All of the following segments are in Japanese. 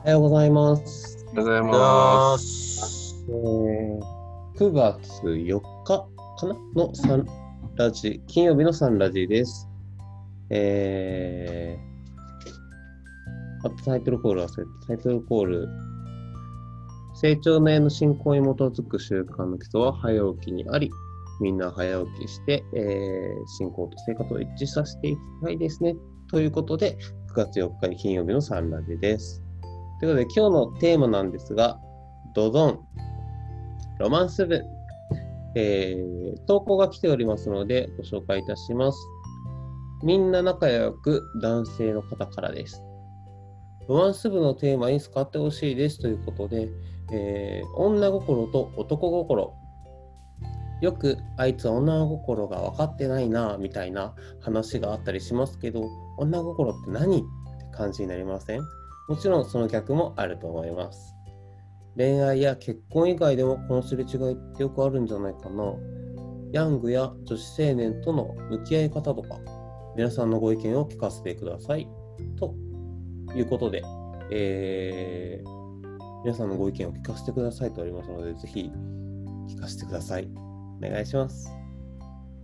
おはようございます。おはようございまます。えー、9月4日かなのサンラジ、金曜日のサンラジです。えー、あとタイトルコール忘れて、タイトルコール。成長の絵の進行に基づく習慣の基礎は早起きにあり、みんな早起きして、えー、進行と生活を一致させていきたいですね。ということで、9月4日に金曜日のサンラジです。ということで、今日のテーマなんですが、ドドン、ロマンス部、えー、投稿が来ておりますので、ご紹介いたします。みんな仲良く男性の方からです。ロマンス部のテーマに使ってほしいですということで、えー、女心と男心。よくあいつ女心が分かってないなみたいな話があったりしますけど、女心って何って感じになりません？もちろんその逆もあると思います。恋愛や結婚以外でもこのすれ違いってよくあるんじゃないかな。ヤングや女子青年との向き合い方とか、皆さんのご意見を聞かせてください。ということで、えー、皆さんのご意見を聞かせてくださいとありますので、ぜひ聞かせてください。お願いします。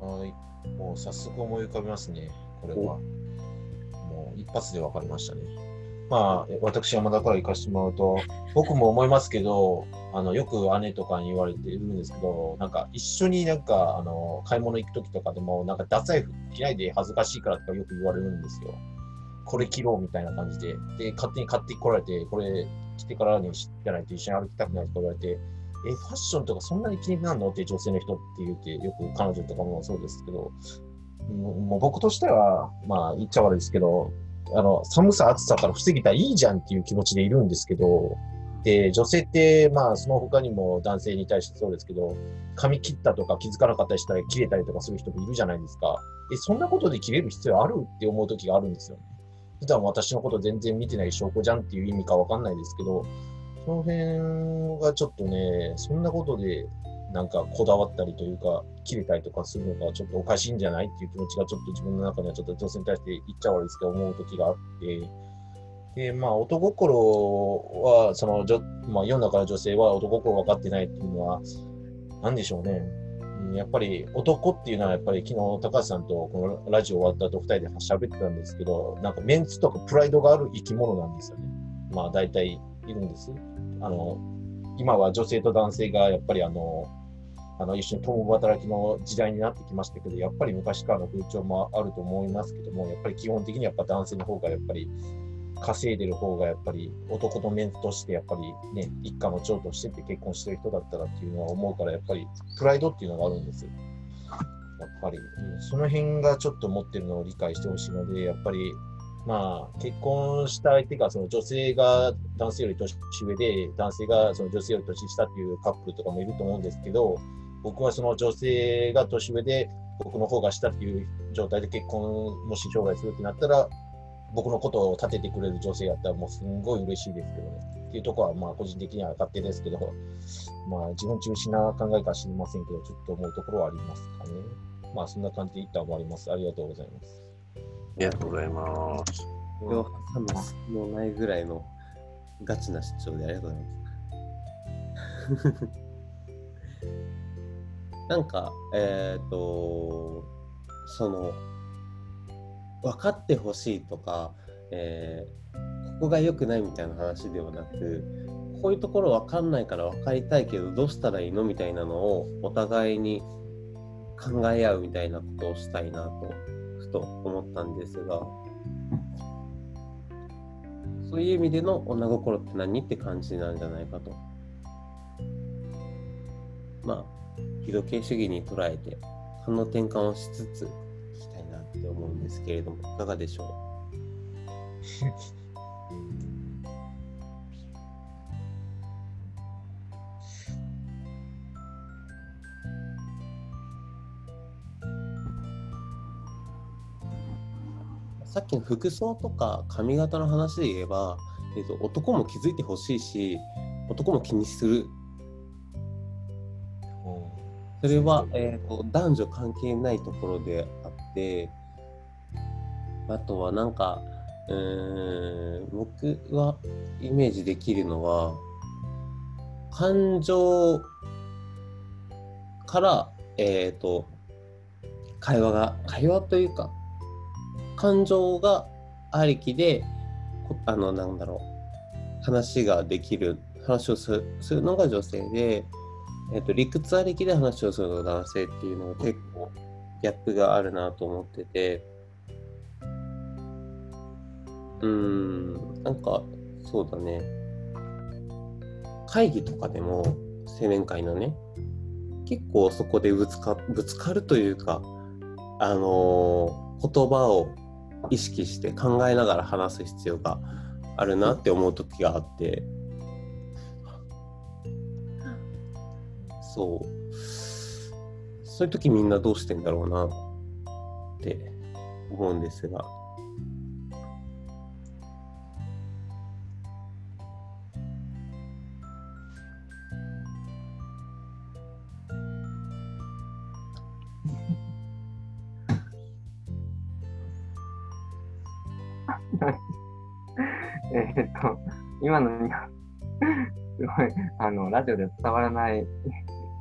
はい。もう早速思い浮かびますね。これは。もう一発で分かりましたね。まあ、私、山田から行かせてもらうと、僕も思いますけど、あのよく姉とかに言われてるんですけど、なんか一緒になんかあの買い物行くときとかでも、なんか脱財布着ないで恥ずかしいからとかよく言われるんですよ。これ着ろうみたいな感じで。で、勝手に買ってこられて、これ着てからに知らないと一緒に歩きたくないとか言われて、え、ファッションとかそんなに気になるの？って女性の人って言って、よく彼女とかもそうですけど、もう僕としては、まあ言っちゃ悪いですけど、あの、寒さ暑さから防げたらいいじゃんっていう気持ちでいるんですけど、で、女性って、まあその他にも男性に対してそうですけど、髪切ったとか気づかなかったりしたら切れたりとかする人もいるじゃないですか。え、そんなことで切れる必要あるって思う時があるんですよね。普段私のこと全然見てない証拠じゃんっていう意味かわかんないですけど、その辺がちょっとね、そんなことでなんかこだわったりというか、切れたりとかするのがちょっとおかしいんじゃないっていう気持ちがちょっと自分の中ではちょっと女性に対して言っちゃ悪いですけど思う時があって、で、まあ男心は、その、まあ世の中の女性は男心分かってないっていうのは、なんでしょうね。やっぱり男っていうのはやっぱり昨日高橋さんとこのラジオ終わった後二人で喋ってたんですけど、なんかメンツとかプライドがある生き物なんですよね。まあ大体いるんです。あの、今は女性と男性がやっぱりあの、あの一緒に共働きの時代になってきましたけど、やっぱり昔からの風潮もあると思いますけども、やっぱり基本的にやっぱ男性の方がやっぱり稼いでる方がやっぱり男のメンツとしてやっぱりね、一家の長としてて結婚してる人だったらっていうのは思うから、やっぱりプライドっていうのがあるんですよ。やっぱり、うん、その辺がちょっと持ってるのを理解してほしいので、やっぱりまあ、結婚した相手がその女性が男性より年上で、男性がその女性より年下っていうカップルとかもいると思うんですけど、僕はその女性が年上で、僕の方が下っていう状態で結婚もし将来するってなったら、僕のことを立ててくれる女性やったらもうすんごい嬉しいですけどね。っていうところはまあ個人的には勝手ですけど、まあ自分中心な考えか知りませんけど、ちょっと思うところはありますかね。まあそんな感じで一旦終わります。ありがとうございます。ありがとうございます。これを挟む隙もないぐらいのガチな主張でありがとうございます。なんか、えっ、ー、と、その、分かってほしいとか、えー、ここが良くないみたいな話ではなく、こういうところ分かんないから分かりたいけど、どうしたらいいのみたいなのをお互いに考え合うみたいなことをしたいなと、ふと思ったんですが、そういう意味での女心って何って感じなんじゃないかと。まあ、非度形主義に捉えて、可能転換をしつついきたいなって思うんですけれども、いかがでしょう？さっきの服装とか髪型の話で言えば、えーと、男も気づいてほしいし、男も気にするそれは、えーと、男女関係ないところであって、あとはなんか、うーん僕はイメージできるのは感情からえっ、と会話が会話というか感情がありきでこあのなんだろう話ができる話をするするのが女性で、えっと理屈ありきで話をする男性っていうのが結構ギャップがあるなと思ってて。うんなんかそうだね。会議とかでも青年会のね結構そこでぶつかぶつかるというかあのー言葉を意識して考えながら話す必要があるなって思う時があって。そう。そういう時みんなどうしてんだろうなって思うんですが。えっと、今のには、すごい、あの、ラジオで伝わらない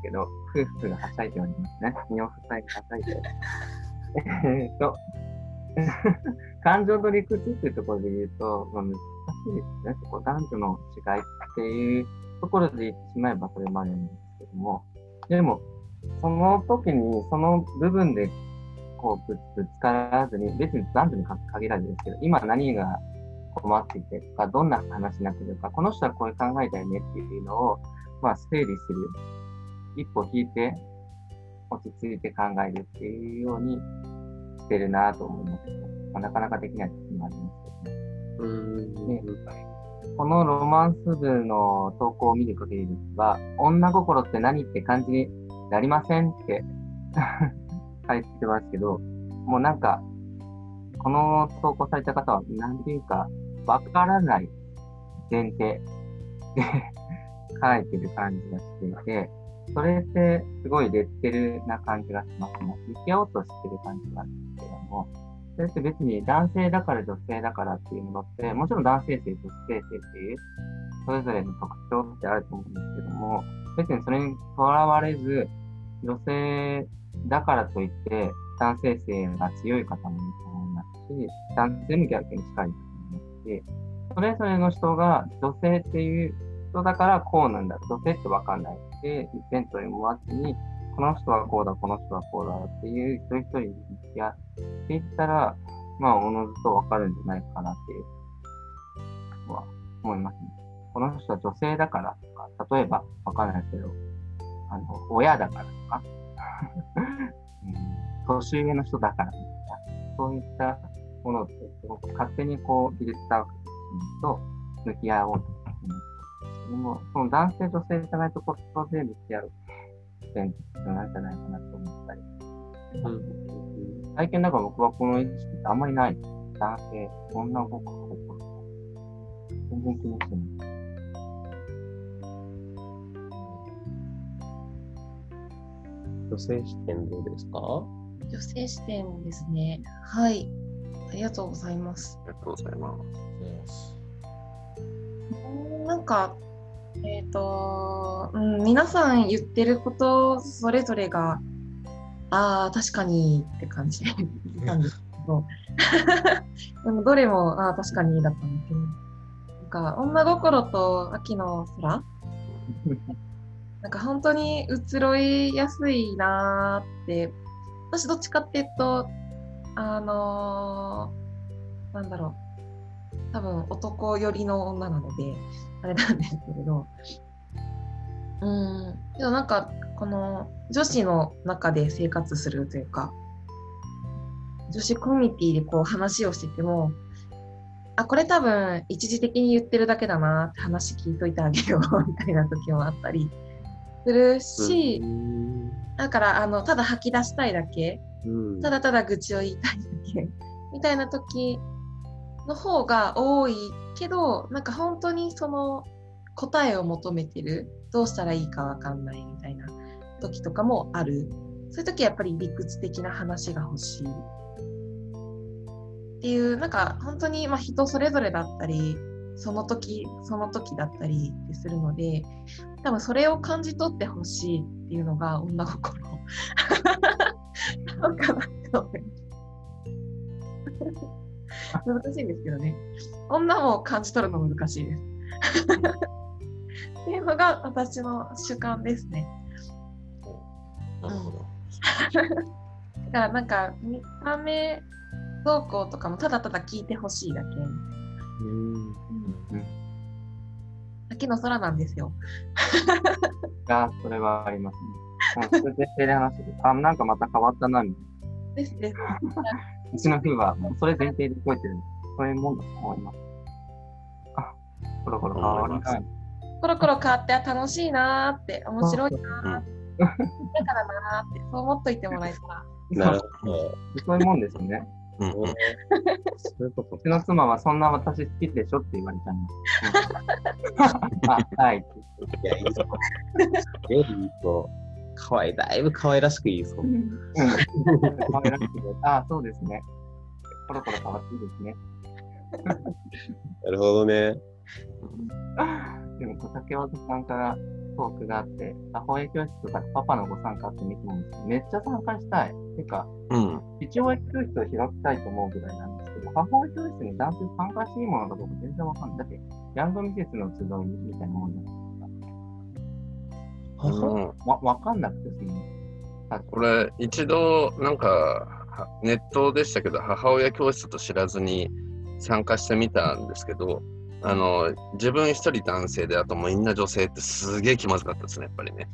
けど、夫婦がはしゃいでおりますね。身を塞いではしゃいで。えっと、感情と理屈っていうところで言うと、まあ、難しいですね。そこ男女の違いっていうところで言ってしまえばそれまでなんですけども、でも、その時に、その部分で、こうぶ、ぶつからずに、別に男女に限らずですけど、今何が困っていてとか、どんな話になってるか、この人はこういう考えだよねっていうのを、まあ、整理する。一歩引いて、落ち着いて考えるっていうようにしてるなと思います、まあ、なかなかできない時もありますけどね。うーんねこのロマンス部の投稿を見る限りですが、女心って何って感じになりませんって 書いてますけど、もうなんか、この投稿された方は、なんていうか、わからない前提で 書いてる感じがしていて、それってすごいレッテルな感じがしますね。向き合おうとしてる感じがあるんですけども、それって別に男性だから女性だからっていうものって、もちろん男性性、女性性っていう、それぞれの特徴ってあると思うんですけども、別にそれにとらわれず、女性だからといって、男性性が強い方もいると思いますし、男性も逆に近いと思いますし、それぞれの人が女性っていう人だからこうなんだ、女性ってわかんない。で、一辺倒に思わずに、この人はこうだ、この人はこうだっていう一人一人に向き合っていったら、まあ、おのずとわかるんじゃないかなっていうは思いますね。この人は女性だからとか、例えばわかんないですけど、あの、親だからとか、年上の人だからみたいな、そういったものってすごく勝手にこう、技術サークルと向き合おうと思うんですども、その男性、女性じゃないところで向き合う視点ってなんじゃないかなと思ったり。最近だから僕はこの意識ってあんまりない。男性、女心、心。全然気にしてない。女性視点どうですか？女性視点ですね。はい。ありがとうございます。ありがとうございます。うんなんか、えっ、と、うん、皆さん言ってることそれぞれが、ああ、確かにって感じ。なんですけど、でもどれも、ああ、確かにだったんですけど、なんか、女心と秋の空。なんか本当に移ろいやすいなーって、私どっちかっていうと、あのーなんだろう、多分男寄りの女なので、あれなんですけれど、うん、けどなんか、この女子の中で生活するというか、女子コミュニティでこう話をしてても、あ、これ多分一時的に言ってるだけだなって話聞いといてあげよう みたいな時もあったりするし、うん。だからあのただ吐き出したいだけ、うん。ただただ愚痴を言いたいだけみたいな時の方が多いけどなんか本当にその答えを求めてるどうしたらいいかわかんないみたいな時とかもある。そういう時はやっぱり理屈的な話が欲しい。っていうなんか本当にま人それぞれだったりその時その時だったりってするので多分それを感じ取ってほしいっていうのが女心。なのかなと思います。難しいんですけどね。女も感じ取るの難しいです。っていうのが私の主観ですね。なるほど。だからなんか見た目動向とかもただただ聞いてほしいだけ。うんだけの空なんですよ。あ、それはありますね。あ、なんかまた変わったな、みたいな。ですです。うちの夫はもうそれ前提で超えてるそういうもんだと思います。あ、コロコロ変わりない。コロコロ変わってあ楽しいなーって面白いなーって。だからなーってそう思っといてもらえたら。なるほど。そういうもんですよね。うそういうことうちの妻はそんな私好きでしょって言われちゃいます。うんあ、はい。いや、いいぞ。すげえいいぞ。かわいい、だいぶ可愛らしくいいぞ。うん。可愛らしくてあ、そうですね。コロコロ変わっていいですね。なるほどね。でも、竹脇さんからトークがあって、母親教室とかパパのご参加って見てもめっちゃ参加したい。てか、うん。父親教室を開きたいと思うぐらいなんですけど、母親教室に男性参加していいものかどうか全然わかんない。だって、ヤングミセスの集いみたいなもんじゃない母うんわわかんなくて、その、あこれ、一度、なんか、はネットでしたけど、母親教室と知らずに参加してみたんですけど、あの、自分一人男性で、あともうみんな女性ってすげえ気まずかったですね、やっぱりね。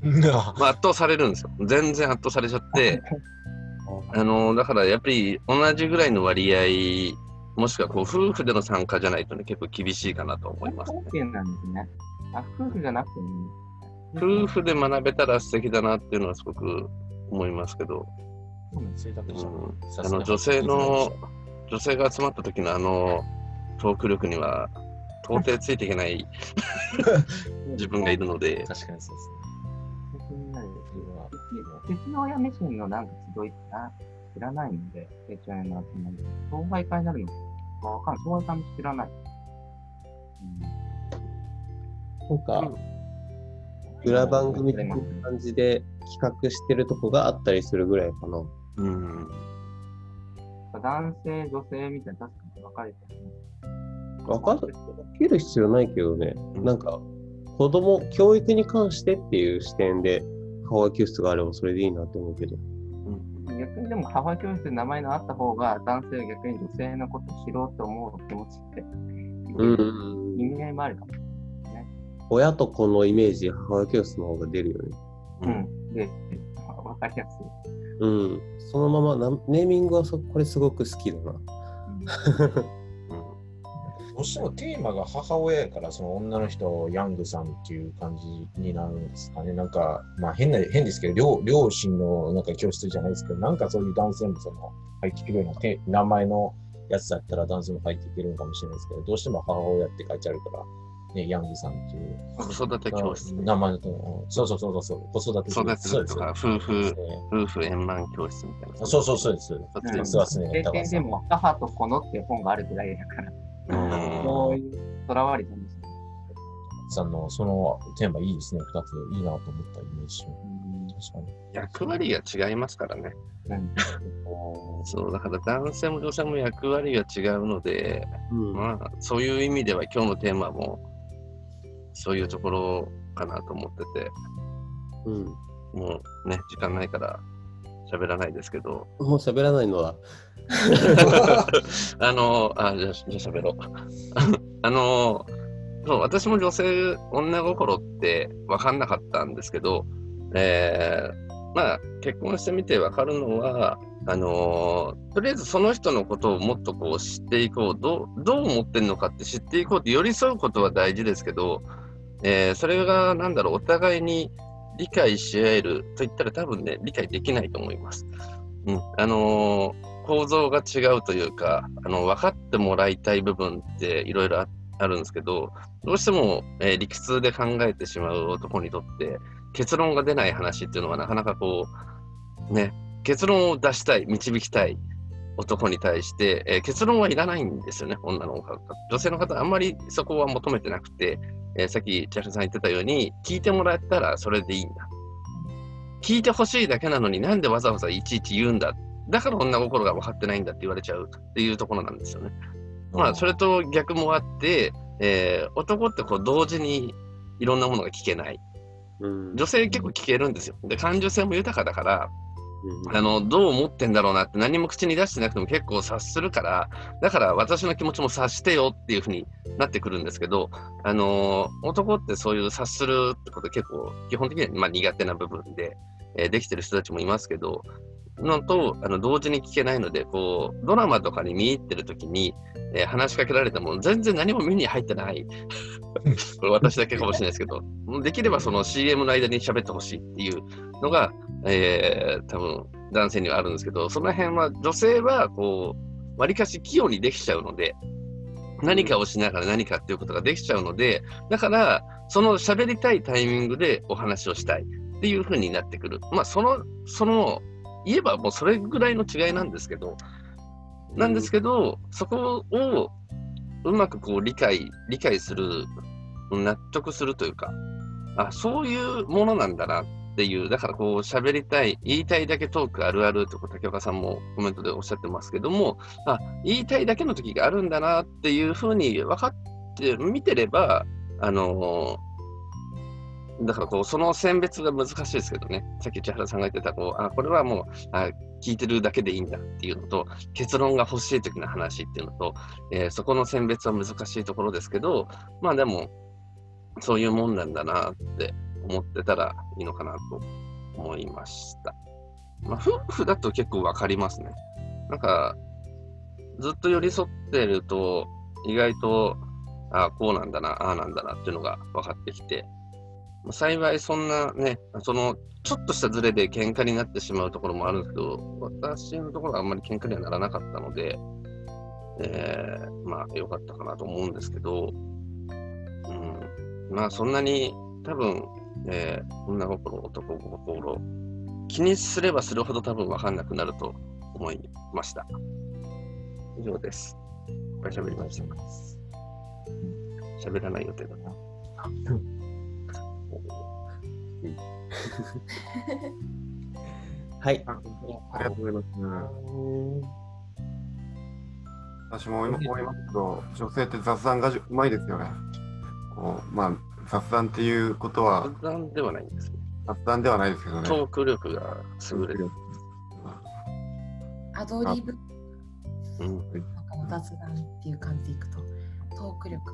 まあ、圧倒されるんですよ。全然圧倒されちゃって、あの、だからやっぱり同じぐらいの割合、もしくはこう夫婦での参加じゃないとね、結構厳しいかなと思いますね。なんですね。あ、夫婦じゃなくても。夫婦で学べたら素敵だなっていうのはすごく思いますけど、うんあの女性の、女性が集まった時のあのトーク力には到底ついていけない 自分がいるので、確かにそうですね。気になるそれは父親目線のなんか集いってあ知らないので、成長への集まり。障害会になるのかわかんない。障害会も知らない。なんか、裏番組的な感じで企画してるとこがあったりするぐらいかな。うん、男性、女性みたいな確かに分かれてるね。分かる分ける必要ないけどね、うんなんか、子供、教育に関してっていう視点で、母親教室があればそれでいいなと思うけど。逆にでも母親教室で名前のあった方が男性は逆に女性のことを知ろうと思う気持ちって、うん。意味合いもあるかも。親と子のイメージ、母親教室の方が出るよね。うん。で、分かりやすい。うん。そのままな、ネーミングはそこれすごく好きだな。どうしてもテーマが母親やから、その女の人、ヤングさんっていう感じになるんですかね。なんか、まあ変な、変ですけど、両両親のなんか教室じゃないですけど、なんかそういう男性もその入ってくるようなて名前のやつだったら男性も入っていけるのかもしれないですけど、どうしても母親って書いてあるから、ね、ヤングさんっていう子育て教室、名前のと、そうそうそうそう、子育て教育室。てとか、夫婦、ね夫婦円満教室みたいな。そうそうそうです。そうんですね経験でも、母と子のっていう本があるぐらいだから、うんそういうとらわれてますね。さんのそのテーマいいですね、二つ。いいなと思ったイメージ。うん確かに。役割が違いますからね。うんそう、だから男性も女性も役割が違うので、うん。まあ、そういう意味では今日のテーマも、そういうところかなと思ってて、うん。もうね、時間ないから喋らないですけど、もう喋らないのは、あの、あ、じゃあ、じゃあ喋ろう。あの、そう、私も女性、女心って分かんなかったんですけど、えーまあ、結婚してみて分かるのは、あのとりあえずその人のことをもっとこう知っていこう、どう、どう思ってるのかって知っていこうって寄り添うことは大事ですけど、えーそれが、なんだろう、お互いに理解し合えると言ったら多分ね、理解できないと思います。うん。あのー構造が違うというか、あの分かってもらいたい部分っていろいろあるんですけど、どうしても、え理屈で考えてしまう男にとって、結論が出ない話っていうのはなかなかこう、ね、結論を出したい、導きたい、男に対して、えー結論はいらないんですよね、女の方。女性の方、あんまりそこは求めてなくて、えーさっき千春さん言ってたように、聞いてもらったらそれでいいんだ。聞いてほしいだけなのになんでわざわざいちいち言うんだ。だから女心が分かってないんだって言われちゃうっていうところなんですよね。まあ、それと逆もあって、えー男ってこう同時にいろんなものが聞けない。うん女性結構聞けるんですよ。で、感受性も豊かだから、うんあの、どう思ってんだろうなって何も口に出してなくても結構察するから、だから私の気持ちも察してよっていうふうになってくるんですけど、あのー男ってそういう察するってこと結構基本的にはまあ苦手な部分で、えーできてる人たちもいますけど、のと、あの、同時に聞けないので、こう、ドラマとかに見入ってる時に、えー話しかけられても全然何も耳に入ってない。これ私だけかもしれないですけど、できればその CM の間に喋ってほしいっていうのが、えー多分男性にはあるんですけど、その辺は女性はこう、わりかし器用にできちゃうので、何かをしながら何かっていうことができちゃうので、だから、その喋りたいタイミングでお話をしたいっていうふうになってくる。まあ、その、その、言えばもうそれぐらいの違いなんですけど、なんですけど、そこをうまくこう理解、理解する、納得するというか、あ、そういうものなんだなっていう、だからこう喋りたい、言いたいだけトークあるあるってこう竹岡さんもコメントでおっしゃってますけども、あ、言いたいだけの時があるんだなっていうふうに分かって見てれば、あのだからこう、その選別が難しいですけどね、さっき千原さんが言ってた、こう、あ、これはもう、あ、聞いてるだけでいいんだっていうのと、結論が欲しい時の話っていうのと、えーそこの選別は難しいところですけど、まあでも、そういうもんなんだなって思ってたらいいのかなと思いました。まあ、夫婦だと結構わかりますね。なんか、ずっと寄り添ってると、意外と、ああ、こうなんだな、ああなんだなっていうのが分かってきて、幸いそんなね、その、ちょっとしたズレで喧嘩になってしまうところもあるんですけど、私のところはあんまり喧嘩にはならなかったので、えーまあ、良かったかなと思うんですけど、うん、まあ、そんなに多分、えー女心、男心、気にすればするほど多分分かんなくなると思いました。以上です。いっぱい喋りました。喋らない予定だな。はい。あありがとうございます。私も思いますけど、女性って雑談がうまいですよね。こうまあ、雑談っていうことは雑談ではないんですね。雑談ではないですけどね。トーク力が優れる。アドリブうん、なんかの雑談っていう感じでいくと、トーク力。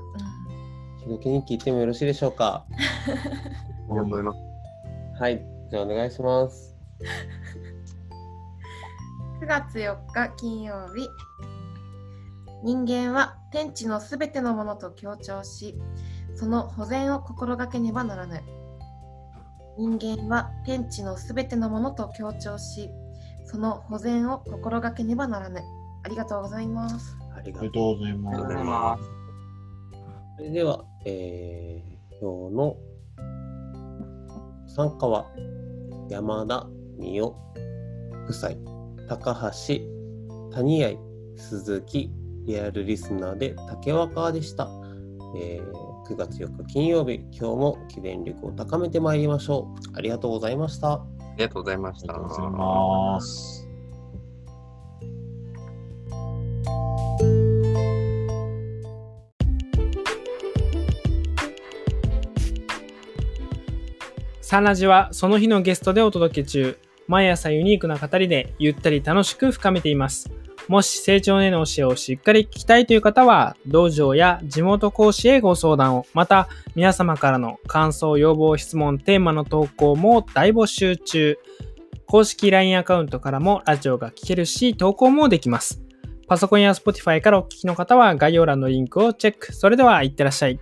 ひろきに聞いてもよろしいでしょうか？ありがとうございます。はい。じゃあお願いします。9月4日金曜日人間は天地のすべてのものと強調しその保全を心がけねばならぬ人間は天地のすべてのものと強調しその保全を心がけねばならぬありがとうございますありがとうございありがとうごます。ざいます。それでは、えー、今日の参加は山田美代夫妻、高橋、谷合、鈴木、リアルリスナーで竹若でした。えー9月4日金曜日、今日も記念力を高めてまいりましょう。ありがとうございました。ありがとうございました。サンラジはその日のゲストでお届け中。毎朝ユニークな語りでゆったり楽しく深めています。もし成長への教えをしっかり聞きたいという方は、道場や地元講師へご相談を、また皆様からの感想、要望、質問、テーマの投稿も大募集中。公式 LINE アカウントからもラジオが聞けるし、投稿もできます。パソコンや Spotify からお聞きの方は概要欄のリンクをチェック。それでは、いってらっしゃい。